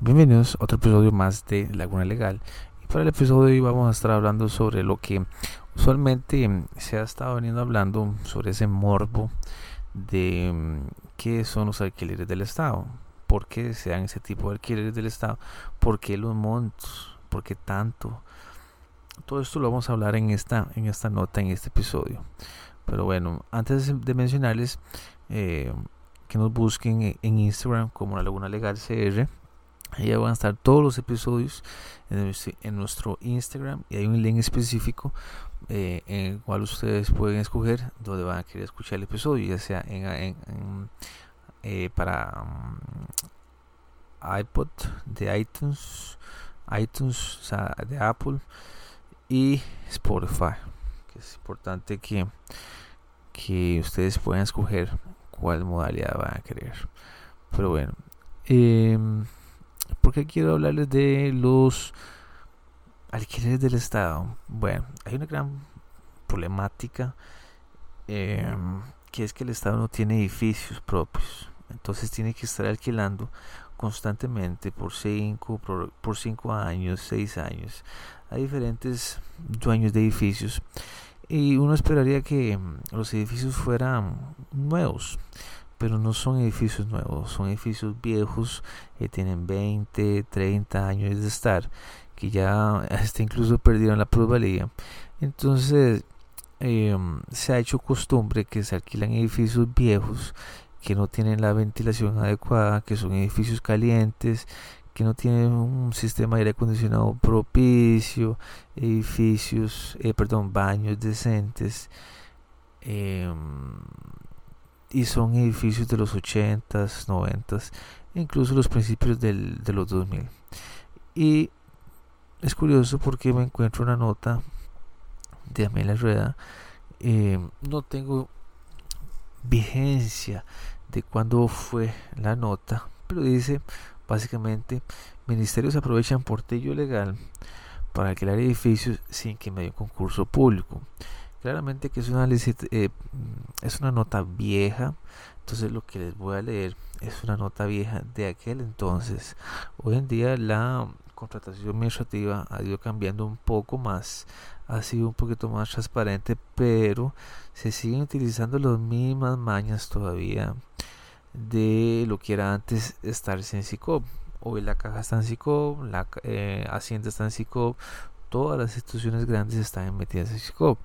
Bienvenidos a otro episodio más de Laguna Legal. Y para el episodio de hoy vamos a estar hablando sobre lo que usualmente se ha estado veniendo hablando sobre ese morbo de mm, qué son los alquileres del Estado, por qué se dan ese tipo de alquileres del Estado, por qué los montos, por qué tanto. Todo esto lo vamos a hablar en esta, en esta nota, en este episodio. Pero bueno, antes de mencionarles eh, que nos busquen en Instagram como la Laguna Legal CR Ahí van a estar todos los episodios en nuestro, Instagram y hay un link específico eh, en el cual ustedes pueden escoger donde van a querer escuchar el episodio, ya sea en, eh, para um, iPod de iTunes, iTunes de Apple y Spotify. Que es importante que, que ustedes puedan escoger cuál modalidad van a querer. Pero bueno. Eh, porque quiero hablarles de los alquileres del Estado? Bueno, hay una gran problemática em, que es que el Estado no tiene edificios propios. Entonces tiene que estar alquilando constantemente por 5 por, cinco años, 6 años a diferentes dueños de edificios. Y uno esperaría que los edificios fueran nuevos pero no son edificios nuevos, son edificios viejos que tienen 20, 30 años de estar, que ya hasta incluso perdieron la plusvalía. Entonces em, se ha hecho costumbre que se alquilan edificios viejos que no tienen la ventilación adecuada, que son edificios calientes, que no tienen un sistema de aire acondicionado propicio, edificios, eh, perdón, baños decentes. Eh, y son edificios de los 80s, 90s, incluso los principios del, de los 2000. Y es curioso porque me encuentro una nota de Amelia Rueda. Eh, no tengo vigencia de cuándo fue la nota, pero dice básicamente ministerios aprovechan portillo legal para alquilar edificios sin que me haya un concurso público. Claramente que es una, eh, es una nota vieja, entonces lo que les voy a leer es una nota vieja de aquel entonces. Hoy en día la contratación administrativa ha ido cambiando un poco más, ha sido un poquito más transparente, pero se siguen utilizando las mismas mañas todavía de lo que era antes estar en SICOP. Hoy la caja está en SICOP, la eh, Hacienda está en SICOP, todas las instituciones grandes están metidas en SICOP.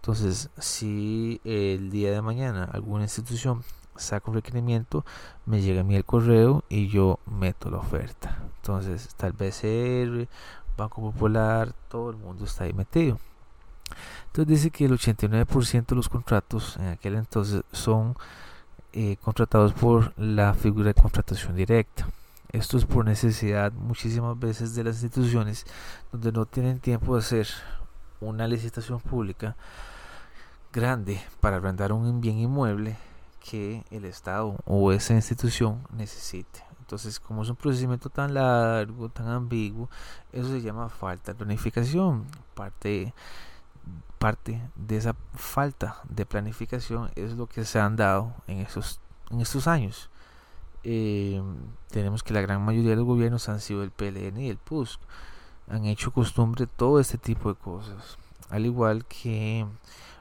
Entonces, si el día de mañana alguna institución saca un requerimiento, me llega a mí el correo y yo meto la oferta. Entonces, tal vez el Banco Popular, todo el mundo está ahí metido. Entonces dice que el 89% de los contratos en aquel entonces son eh, contratados por la figura de contratación directa. Esto es por necesidad muchísimas veces de las instituciones donde no tienen tiempo de hacer una licitación pública grande para arrendar un bien inmueble que el Estado o esa institución necesite. Entonces, como es un procedimiento tan largo, tan ambiguo, eso se llama falta de planificación. Parte, parte de esa falta de planificación es lo que se han dado en estos, en estos años. Eh, tenemos que la gran mayoría de los gobiernos han sido el PLN y el PUSC. Han hecho costumbre todo este tipo de cosas. Al igual que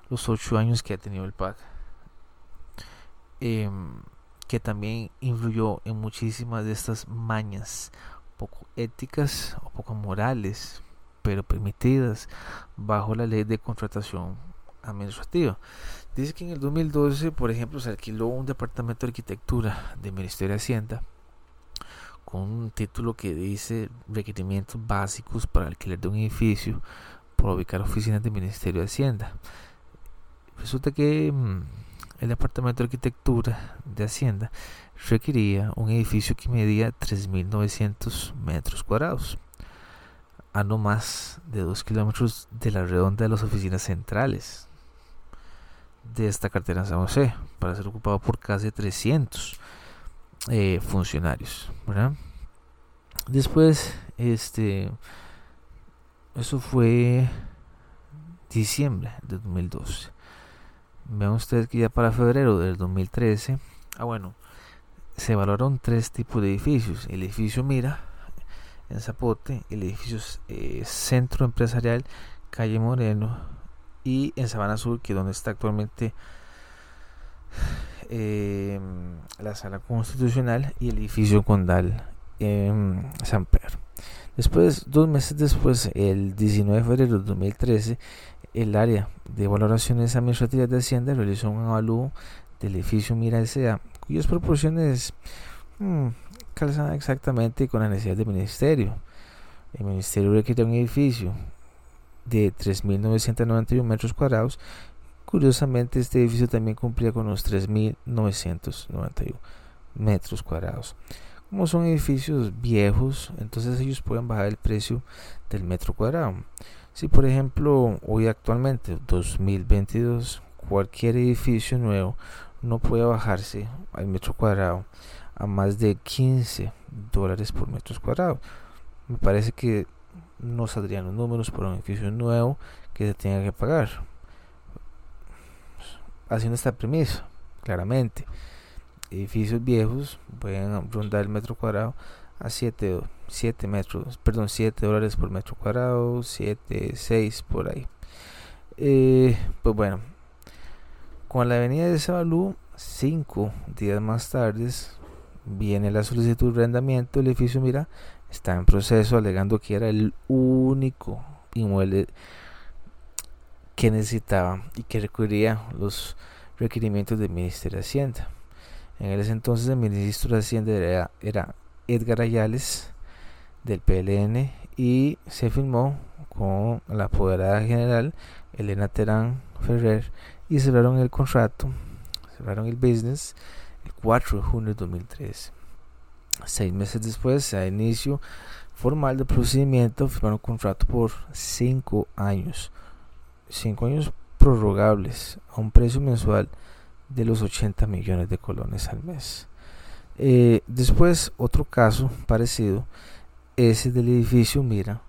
los ocho años que ha tenido el PAC. Em, que también influyó en muchísimas de estas mañas poco éticas o poco morales, pero permitidas bajo la ley de contratación administrativa. Dice que en el 2012, por ejemplo, se alquiló un departamento de arquitectura del Ministerio de Hacienda con un título que dice requerimientos básicos para alquiler de un edificio para ubicar oficinas del Ministerio de Hacienda. Resulta que mm, el Departamento de Arquitectura de Hacienda requería un edificio que medía 3.900 metros cuadrados, a no más de 2 kilómetros de la redonda de las oficinas centrales de esta cartera en San José, para ser ocupado por casi 300 eh, funcionarios. Después, este, eso fue diciembre de 2012. Vean ustedes que ya para febrero del 2013, ah bueno, se evaluaron tres tipos de edificios. El edificio Mira, en Zapote, el edificio eh, Centro Empresarial Calle Moreno y en Sabana Sur, que es donde está actualmente eh, la sala constitucional y el edificio condal en San Pedro. Después, dos meses después, el 19 de febrero de 2013, el área de valoraciones administrativas de Hacienda realizó un avalúo del edificio Mira S.A., cuyas proporciones hmm, calzan exactamente con la necesidad del ministerio. El ministerio requiere un edificio de 3.991 metros cuadrados. Curiosamente, este edificio también cumplía con los 3.991 metros cuadrados. Como son edificios viejos, entonces ellos pueden bajar el precio del metro cuadrado. Si por ejemplo hoy actualmente, 2022, cualquier edificio nuevo no puede bajarse al metro cuadrado a más de 15 dólares por metro cuadrado. Me parece que no saldrían los números por un edificio nuevo que se tenga que pagar. Haciendo esta premisa, claramente edificios viejos pueden rondar el metro cuadrado a 7, 7 metros, perdón, 7 dólares por metro cuadrado, 7, 6 por ahí. Eh, pues bueno, con la avenida de Sabalú, 5 días más tarde, viene la solicitud de arrendamiento. El edificio, mira, está en proceso, alegando que era el único inmueble que necesitaba y que recurría los requerimientos del Ministerio de Hacienda. En ese entonces el ministro de Hacienda era, Edgar Ayales del PLN y se firmó con la apoderada general Elena Terán Ferrer y cerraron el contrato, cerraron el business el 4 de junio de 2013. Seis meses después, a inicio formal del procedimiento, firmaron un contrato por cinco años, cinco años prorrogables a un precio mensual de los 80 millones de colones al mes. Eh, después, otro caso parecido es el del edificio Mira,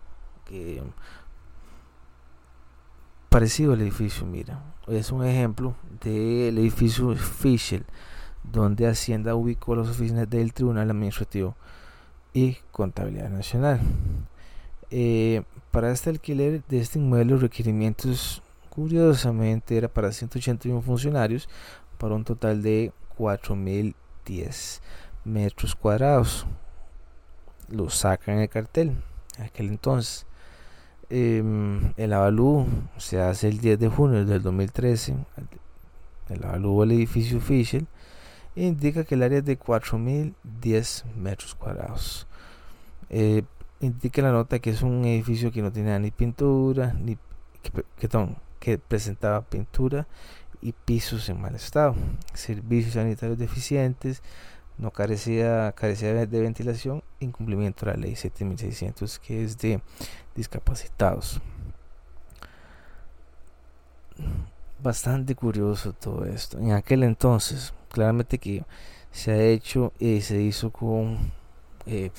parecido al edificio Mira. Es un ejemplo del edificio Fischel, donde Hacienda ubicó las oficinas del Tribunal Administrativo y Contabilidad Nacional. Eh, para este alquiler de este inmueble, los requerimientos curiosamente era para 181 funcionarios, para un total de 4010 metros cuadrados. Lo sacan el cartel en aquel entonces. Em, el avalúo se hace el 10 de junio del 2013. El avalúo del edificio Fischel indica que el área es de 4010 metros cuadrados. Eh, indica la nota que es un edificio que no tenía ni pintura, ni que, que presentaba pintura y pisos en mal estado, servicios sanitarios deficientes, no carecía, carecía de ventilación, incumplimiento de la ley 7600 que es de discapacitados. Bastante curioso todo esto. En aquel entonces, claramente que se ha hecho y se hizo con... Eh,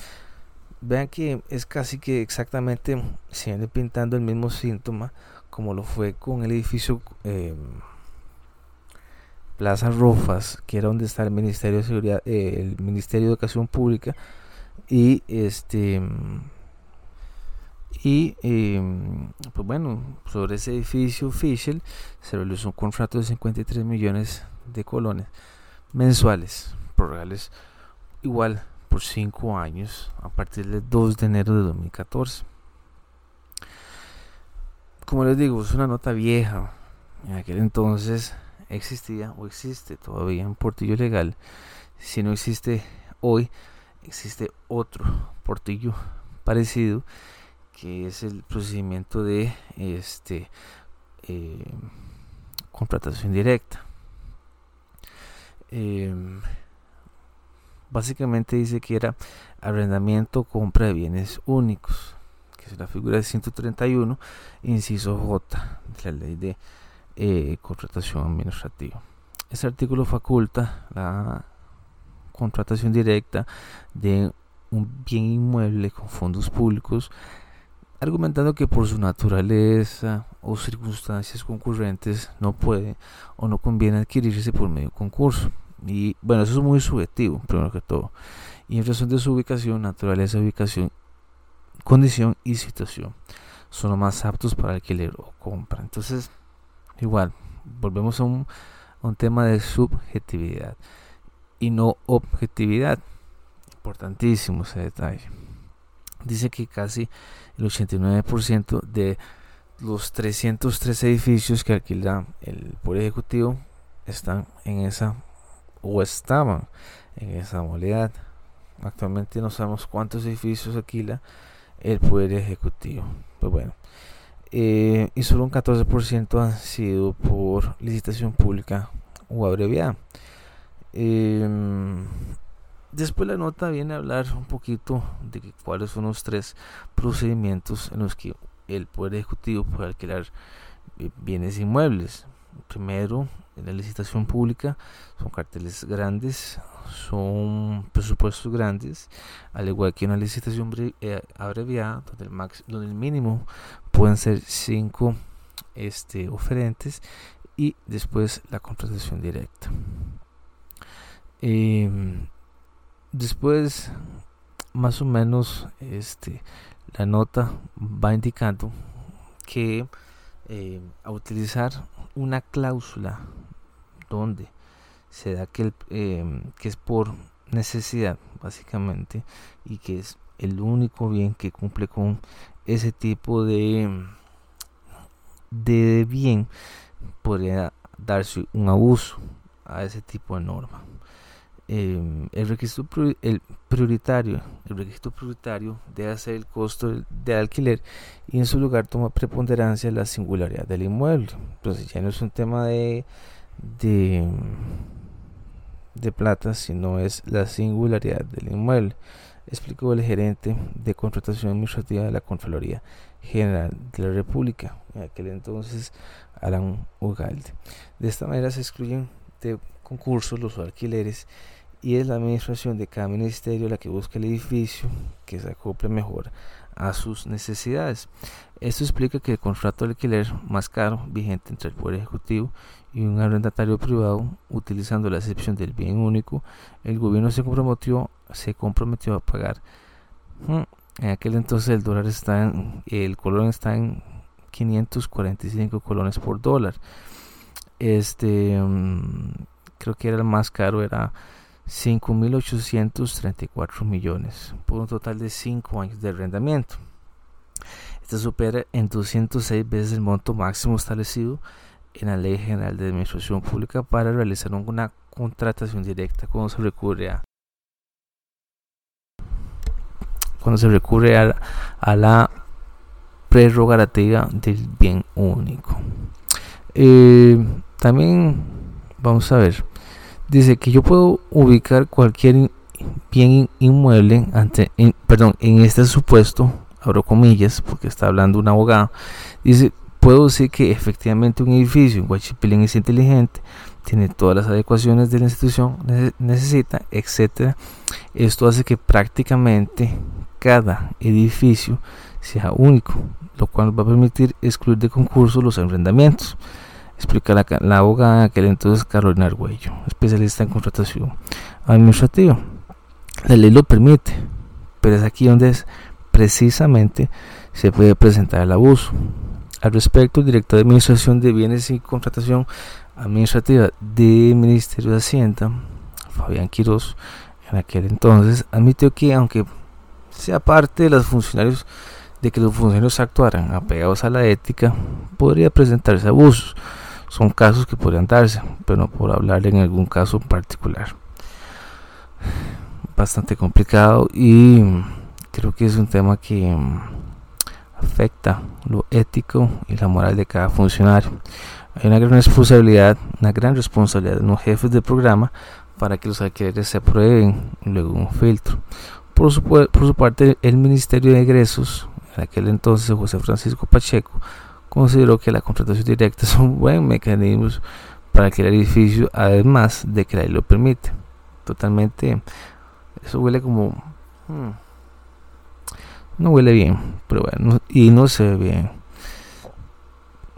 vean que es casi que exactamente se viene pintando el mismo síntoma como lo fue con el edificio eh, Plaza Rofas, que era donde está el Ministerio de Seguridad, eh, el Ministerio de Educación Pública, y este y em, pues bueno, sobre ese edificio Fischel se realizó un contrato de 53 millones de colones mensuales, prorrogales igual por 5 años a partir del 2 de enero de 2014. Como les digo, es una nota vieja. En aquel entonces existía o existe todavía un portillo legal. Si no existe hoy, existe otro portillo parecido que es el procedimiento de este eh, contratación directa. Em, básicamente dice que era arrendamiento compra de bienes únicos, que es la figura de 131, inciso J de la ley de eh, contratación administrativa. Este artículo faculta la contratación directa de un bien inmueble con fondos públicos, argumentando que por su naturaleza o circunstancias concurrentes no puede o no conviene adquirirse por medio de concurso. Y bueno, eso es muy subjetivo, primero que todo. Y en razón de su ubicación, naturaleza, ubicación condición y situación son los más aptos para alquiler o compra. Entonces, igual, volvemos a un, un tema de subjetividad y no objetividad. Importantísimo ese detalle. Dice que casi el 89% de los 303 edificios que alquila el Poder Ejecutivo están en esa o estaban en esa modalidad. Actualmente no sabemos cuántos edificios alquila el Poder Ejecutivo. Pues bueno, eh, y solo un 14% han sido por licitación pública o abreviada. Em, después la nota viene a hablar un poquito de cuáles son los tres procedimientos en los que el Poder Ejecutivo puede alquilar eh, bienes inmuebles. Primero, la licitación pública son carteles grandes, son presupuestos grandes, al igual que una licitación eh, abreviada, donde el, max, donde el mínimo pueden ser cinco este, oferentes y después la contratación directa. Em, después, más o menos, este, la nota va indicando que eh, a utilizar una cláusula donde se da que, em, que es por necesidad básicamente y que es el único bien que cumple con ese tipo de de bien podría darse un abuso a ese tipo de norma Em, el registro el prioritario el registro prioritario debe ser el costo de alquiler y en su lugar toma preponderancia la singularidad del inmueble. Entonces ya no es un tema de de, de plata sino es la singularidad del inmueble explicó el gerente de contratación administrativa de la Contraloría General de la República en aquel entonces Alan Ugalde. De esta manera se excluyen de concursos los alquileres y es la administración de cada ministerio la que busca el edificio que se acople mejor a sus necesidades. Esto explica que el contrato de alquiler más caro vigente entre el Poder Ejecutivo y un arrendatario privado, utilizando la excepción del bien único, el gobierno se comprometió, se comprometió a pagar. Hmm, en aquel entonces el dólar está en, el colón está en 545 colones por dólar. Este mm, creo que era el más caro, era 5.834 millones por un total de 5 años de arrendamiento. Esto supera en 206 veces el monto máximo establecido en la Ley General de Administración Pública para realizar una contratación directa cuando se recurre a cuando se recurre a, la prerrogativa del bien único. Eh, también vamos a ver dice que yo puedo ubicar cualquier bien inmueble ante, en, perdón, en este supuesto, abro comillas, porque está hablando un abogado, dice, puedo decir que efectivamente un edificio en Huachipilín es inteligente, tiene todas las adecuaciones de la institución necesita, etcétera. Esto hace que prácticamente cada edificio sea único, lo cual va a permitir excluir de concurso los arrendamientos explica la, la abogada aquel entonces Carolina Argüello, especialista en contratación administrativa. La ley lo permite, pero es aquí donde es precisamente se puede presentar el abuso. Al respecto, el director de Administración de Bienes y Contratación Administrativa del Ministerio de Hacienda, Fabián Quiroz, en aquel entonces, admitió que aunque sea parte de los funcionarios de que los funcionarios actuaran apegados a la ética, podría presentarse abusos son casos que podrían darse, pero por hablar en algún caso particular. Bastante complicado y creo que es un tema que mm, afecta lo ético y la moral de cada funcionario. Hay una gran responsabilidad, una gran responsabilidad de los jefes de programa para que los alquileres se aprueben luego un filtro. Por su, por su parte, el Ministerio de Egresos, en aquel entonces José Francisco Pacheco, consideró que la contratación directa es un buen mecanismo para crear edificios, además de que la ley lo permite. Totalmente, eso huele como... Hmm, no huele bien, pero bueno, y no se ve bien.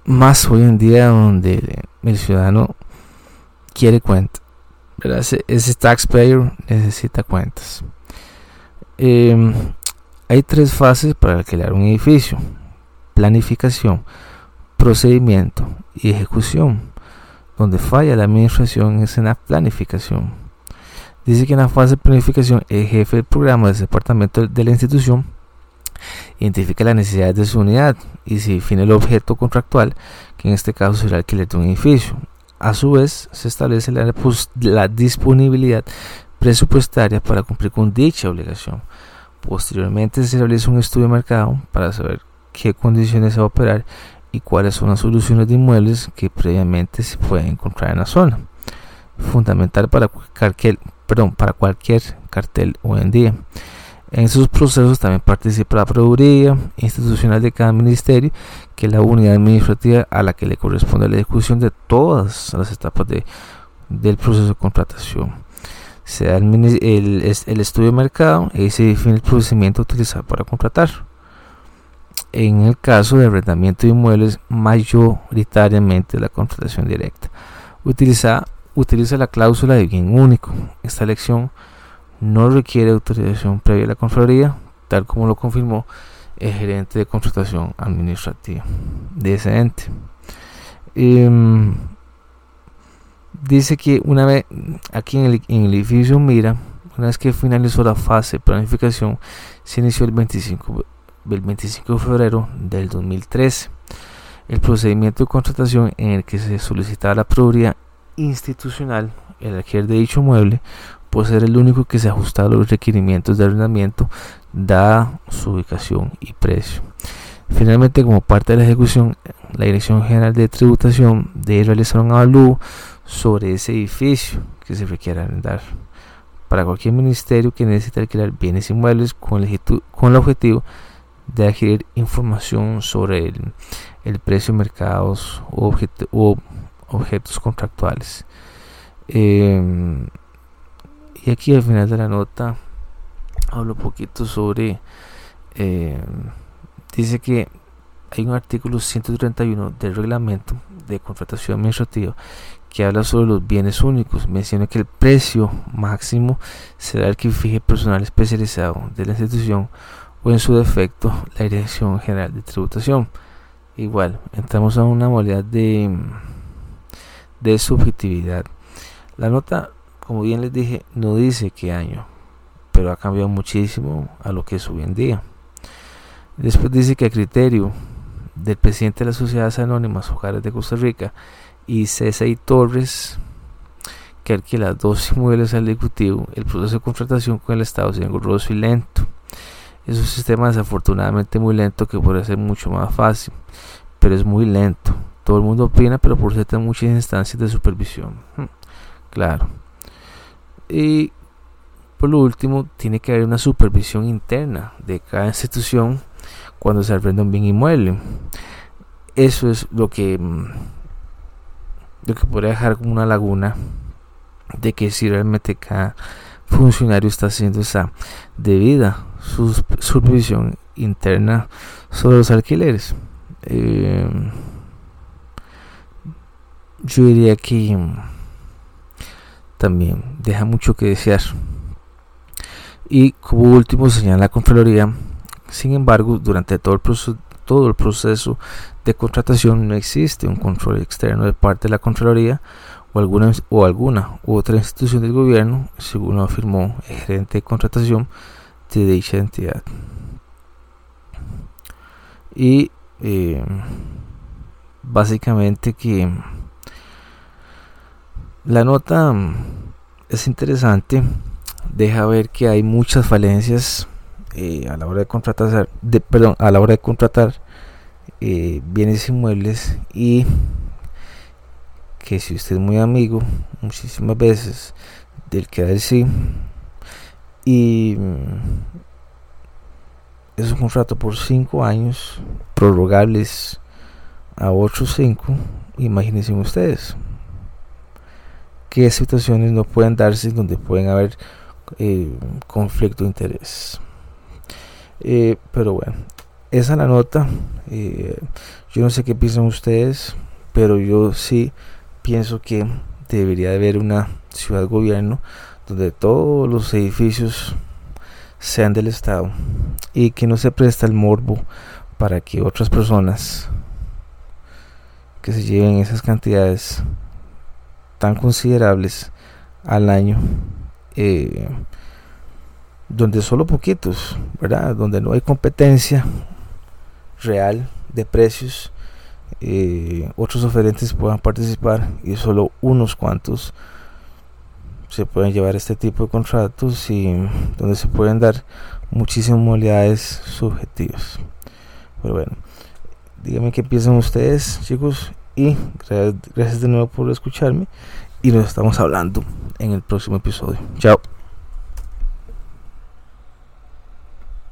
Más hoy en día donde el ciudadano quiere cuentas. Ese, taxpayer necesita cuentas. Eh, Hay tres fases para alquilar un edificio. Planificación, procedimiento y ejecución. Donde falla la administración es en la planificación. Dice que en la fase de planificación el jefe del programa del departamento de la institución identifica las necesidades de su unidad y se define el objeto contractual, que en este caso será el alquiler de un edificio. A su vez, se establece la, disponibilidad presupuestaria para cumplir con dicha obligación. Posteriormente se realiza un estudio de mercado para saber qué condiciones se va a operar y cuáles son las soluciones de inmuebles que previamente se pueden encontrar en la zona. Fundamental para cualquier, perdón, para cualquier cartel hoy en día. En esos procesos también participa la Procuraduría Institucional de cada ministerio, que es la unidad administrativa a la que le corresponde la ejecución de todas las etapas de, del proceso de contratación se da el, estudio de mercado y se define el procedimiento utilizado para contratar. En el caso de arrendamiento de inmuebles, mayoritariamente la contratación directa. Utiliza, la cláusula de bien único. Esta elección no requiere autorización previa a la Contraloría, tal como lo confirmó el gerente de contratación administrativa de ese ente. Em, dice que una vez aquí en el, edificio Mira, una vez que finalizó la fase de planificación, se inició el 25, el 25 de febrero del 2013 el procedimiento de contratación en el que se solicitaba la prioridad institucional, el alquiler de dicho mueble, puede ser el único que se ajusta a los requerimientos de arrendamiento, dada su ubicación y precio. Finalmente, como parte de la ejecución, la Dirección General de Tributación debe realizar un avalúo sobre ese edificio que se requiera arrendar para cualquier ministerio que necesite alquilar bienes inmuebles con con el objetivo de adquirir información sobre el, el precio de mercados o, objetos contractuales. Em, y aquí al final de la nota hablo un poquito sobre, em, dice que hay un artículo 131 del reglamento de contratación administrativa que habla sobre los bienes únicos. Menciona que el precio máximo será el que fije personal especializado de la institución o en su defecto la Dirección General de Tributación. Igual, entramos a una modalidad de, de subjetividad. La nota, como bien les dije, no dice qué año, pero ha cambiado muchísimo a lo que es hoy en día. Después dice que a criterio del presidente de las sociedades anónimas Hogares de Costa Rica y César Torres, que alquila dos inmuebles al Ejecutivo, el proceso de contratación con el Estado es engorroso y lento. Es un sistema desafortunadamente muy lento que puede ser mucho más fácil, pero es muy lento. Todo el mundo opina, pero por cierto muchas instancias de supervisión. Hmm, claro. Y por lo último, tiene que haber una supervisión interna de cada institución cuando se arrenda un bien inmueble. Eso es lo que mm, lo que podría dejar como una laguna de que si realmente cada funcionario está haciendo esa debida supervisión interna sobre los alquileres. Eh, yo diría que también deja mucho que desear. Y como último señala la Contraloría, sin embargo, durante todo el proceso, todo el proceso de contratación no existe un control externo de parte de la Contraloría o alguna, o alguna u otra institución del gobierno, según afirmó el gerente de contratación de dicha entidad. Y eh, básicamente que la nota es interesante, deja ver que hay muchas falencias eh, a la hora de contratar, de, perdón, a la hora de contratar eh, bienes inmuebles y que si usted es muy amigo muchísimas veces del que da sí y mm, es un contrato por 5 años prorrogables a otros 5 imagínense ustedes qué situaciones no pueden darse donde pueden haber eh, conflicto de interés eh, pero bueno, esa es la nota. Eh, yo no sé qué piensan ustedes, pero yo sí pienso que debería haber una ciudad gobierno donde todos los edificios sean del Estado y que no se presta el morbo para que otras personas que se lleven esas cantidades tan considerables al año eh, donde solo poquitos, ¿verdad? Donde no hay competencia real de precios, eh, otros oferentes puedan participar y solo unos cuantos se pueden llevar este tipo de contratos y donde se pueden dar muchísimas modalidades subjetivas. Pero bueno, díganme qué piensan ustedes, chicos, y gracias de nuevo por escucharme y nos estamos hablando en el próximo episodio. Chao.